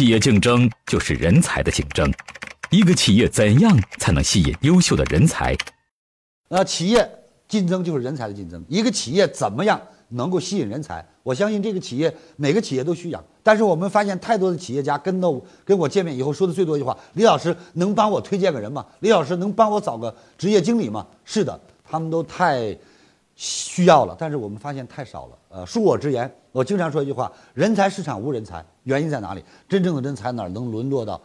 企业竞争就是人才的竞争。一个企业怎样才能吸引优秀的人才？那企业竞争就是人才的竞争。一个企业怎么样能够吸引人才？我相信这个企业每个企业都需要。但是我们发现太多的企业家跟到跟我见面以后说的最多一句话：“李老师能帮我推荐个人吗？李老师能帮我找个职业经理吗？”是的，他们都太需要了，但是我们发现太少了。呃，恕我直言，我经常说一句话：人才市场无人才，原因在哪里？真正的人才哪能沦落到？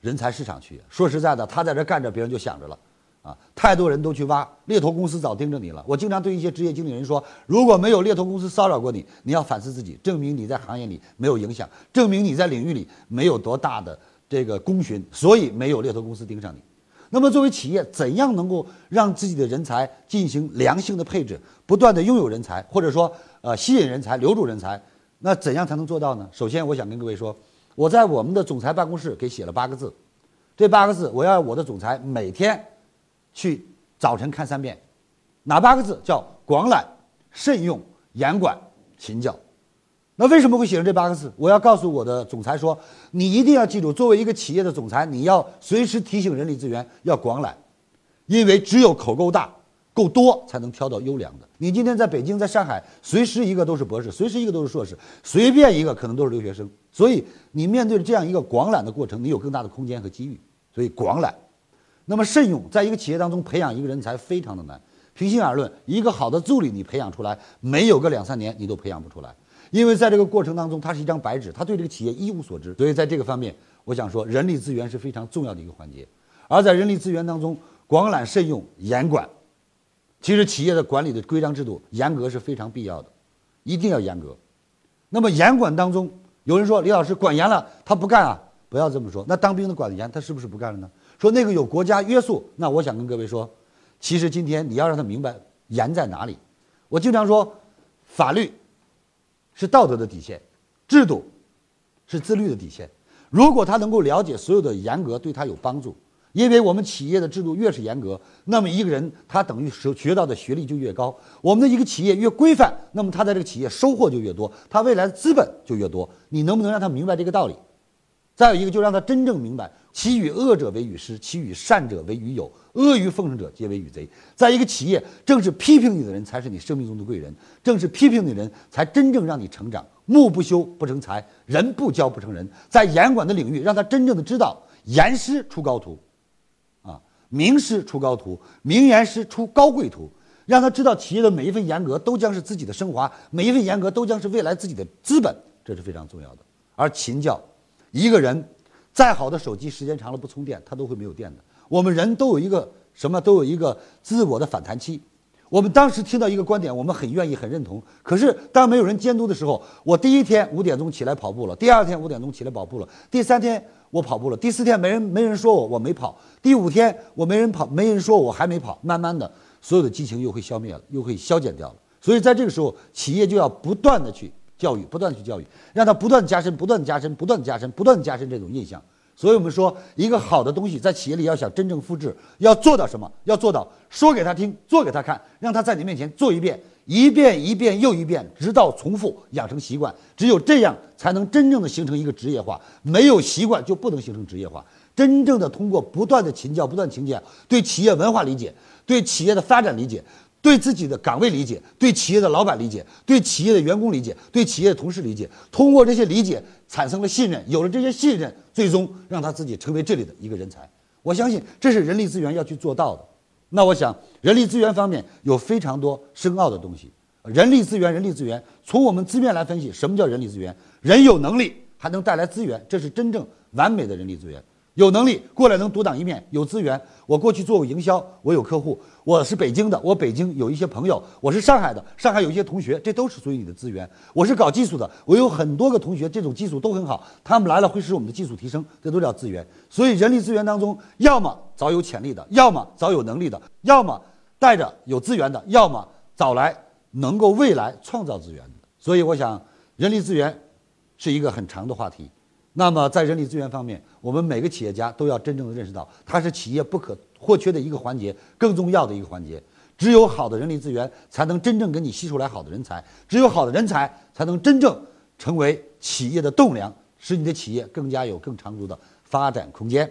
人才市场去，说实在的，他在这干着，别人就想着了，啊，太多人都去挖猎头公司，早盯着你了。我经常对一些职业经理人说，如果没有猎头公司骚扰过你，你要反思自己，证明你在行业里没有影响，证明你在领域里没有多大的这个功勋，所以没有猎头公司盯上你。那么作为企业，怎样能够让自己的人才进行良性的配置，不断的拥有人才，或者说呃吸引人才、留住人才？那怎样才能做到呢？首先，我想跟各位说。我在我们的总裁办公室给写了八个字，这八个字我要我的总裁每天去早晨看三遍，哪八个字叫广揽、慎用、严管、勤教？那为什么会写成这八个字？我要告诉我的总裁说，你一定要记住，作为一个企业的总裁，你要随时提醒人力资源要广揽，因为只有口够大。够多才能挑到优良的。你今天在北京、在上海，随时一个都是博士，随时一个都是硕士，随便一个可能都是留学生。所以你面对着这样一个广揽的过程，你有更大的空间和机遇。所以广揽，那么慎用，在一个企业当中培养一个人才非常的难。平心而论，一个好的助理你培养出来，没有个两三年你都培养不出来，因为在这个过程当中，他是一张白纸，他对这个企业一无所知。所以在这个方面，我想说，人力资源是非常重要的一个环节。而在人力资源当中，广揽、慎用、严管。其实企业的管理的规章制度严格是非常必要的，一定要严格。那么严管当中，有人说李老师管严了，他不干啊？不要这么说。那当兵的管得严，他是不是不干了呢？说那个有国家约束，那我想跟各位说，其实今天你要让他明白严在哪里。我经常说，法律是道德的底线，制度是自律的底线。如果他能够了解所有的严格，对他有帮助。因为我们企业的制度越是严格，那么一个人他等于学学到的学历就越高。我们的一个企业越规范，那么他在这个企业收获就越多，他未来的资本就越多。你能不能让他明白这个道理？再有一个，就让他真正明白：其与恶者为与师，其与善者为与友。阿谀奉承者皆为与贼。在一个企业，正是批评你的人才是你生命中的贵人，正是批评你的人才真正让你成长。木不修不成材，人不教不成人。在严管的领域，让他真正的知道严师出高徒。啊名师出高徒，名言师出高贵徒，让他知道企业的每一份严格都将是自己的升华，每一份严格都将是未来自己的资本，这是非常重要的。而勤教，一个人再好的手机，时间长了不充电，它都会没有电的。我们人都有一个什么？都有一个自我的反弹期。我们当时听到一个观点，我们很愿意、很认同。可是当没有人监督的时候，我第一天五点钟起来跑步了，第二天五点钟起来跑步了，第三天。我跑步了，第四天没人没人说我我没跑，第五天我没人跑没人说我还没跑，慢慢的所有的激情又会消灭了，又会消减掉了。所以在这个时候，企业就要不断的去教育，不断去教育，让他不断加深，不断加深，不断加深，不断加深这种印象。所以我们说，一个好的东西在企业里要想真正复制，要做到什么？要做到说给他听，做给他看，让他在你面前做一遍。一遍一遍又一遍，直到重复养成习惯。只有这样，才能真正的形成一个职业化。没有习惯，就不能形成职业化。真正的通过不断的勤教、不断勤俭，对企业文化理解，对企业的发展理解，对自己的岗位理解，对企业的老板理解，对企业的员工理解，对企业的同事理解。通过这些理解，产生了信任。有了这些信任，最终让他自己成为这里的一个人才。我相信，这是人力资源要去做到的。那我想，人力资源方面有非常多深奥的东西。人力资源，人力资源，从我们字面来分析，什么叫人力资源？人有能力还能带来资源，这是真正完美的人力资源。有能力过来能独当一面，有资源。我过去做过营销，我有客户。我是北京的，我北京有一些朋友。我是上海的，上海有一些同学，这都是属于你的资源。我是搞技术的，我有很多个同学，这种技术都很好，他们来了会使我们的技术提升，这都叫资源。所以人力资源当中，要么找有潜力的，要么找有能力的，要么带着有资源的，要么找来能够未来创造资源的。所以我想，人力资源是一个很长的话题。那么，在人力资源方面，我们每个企业家都要真正的认识到，它是企业不可或缺的一个环节，更重要的一个环节。只有好的人力资源，才能真正给你吸出来好的人才；只有好的人才，才能真正成为企业的栋梁，使你的企业更加有更长足的发展空间。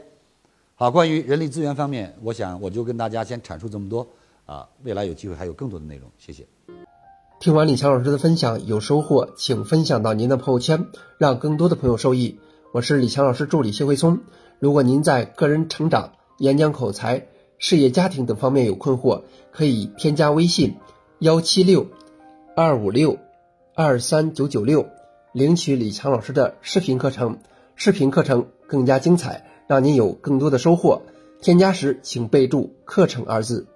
好，关于人力资源方面，我想我就跟大家先阐述这么多啊，未来有机会还有更多的内容，谢谢。听完李强老师的分享有收获，请分享到您的朋友圈，让更多的朋友受益。我是李强老师助理谢慧聪。如果您在个人成长、演讲口才、事业家庭等方面有困惑，可以添加微信幺七六二五六二三九九六，领取李强老师的视频课程。视频课程更加精彩，让您有更多的收获。添加时请备注“课程”二字。